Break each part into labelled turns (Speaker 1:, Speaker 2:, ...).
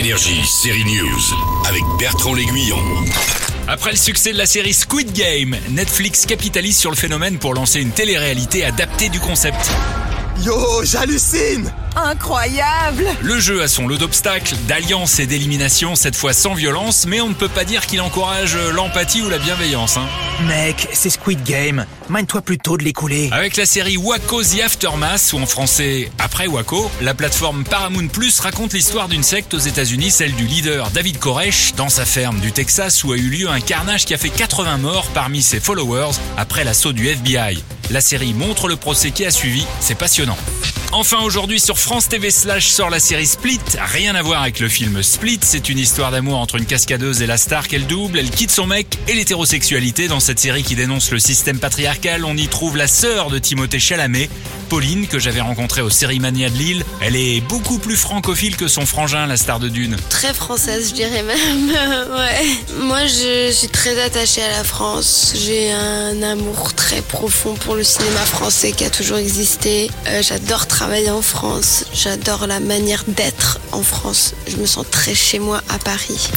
Speaker 1: Énergie, série News, avec Bertrand L'Aiguillon.
Speaker 2: Après le succès de la série Squid Game, Netflix capitalise sur le phénomène pour lancer une télé-réalité adaptée du concept.
Speaker 3: Yo, j'hallucine
Speaker 4: Incroyable
Speaker 2: Le jeu a son lot d'obstacles, d'alliances et d'éliminations, cette fois sans violence, mais on ne peut pas dire qu'il encourage l'empathie ou la bienveillance. Hein.
Speaker 5: Mec, c'est Squid Game. Mine-toi plutôt de l'écouler.
Speaker 2: Avec la série Waco The Aftermath, ou en français Après Waco, la plateforme Paramount Plus raconte l'histoire d'une secte aux États-Unis, celle du leader David Koresh, dans sa ferme du Texas où a eu lieu un carnage qui a fait 80 morts parmi ses followers après l'assaut du FBI. La série montre le procès qui a suivi, c'est passionnant. Enfin aujourd'hui sur France TV Slash sort la série Split. Rien à voir avec le film Split, c'est une histoire d'amour entre une cascadeuse et la star qu'elle double. Elle quitte son mec et l'hétérosexualité. Dans cette série qui dénonce le système patriarcal, on y trouve la sœur de Timothée Chalamet, Pauline, que j'avais rencontrée au Sérimania de Lille. Elle est beaucoup plus francophile que son frangin, la star de Dune.
Speaker 6: Très française, je dirais même. ouais. Moi, je suis très attachée à la France. J'ai un amour très profond pour le cinéma français qui a toujours existé. Euh, J'adore travailler en France. J'adore la manière d'être en France. Je me sens très chez moi à Paris.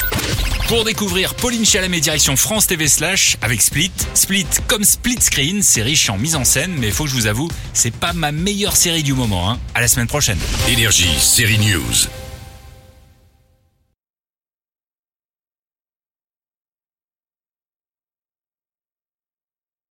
Speaker 2: Pour découvrir Pauline Chalamet direction France TV Slash avec Split. Split comme Split Screen, c'est riche en mise en scène, mais faut que je vous avoue, c'est pas ma meilleure série du moment. Hein. À la semaine prochaine.
Speaker 1: Énergie, série News.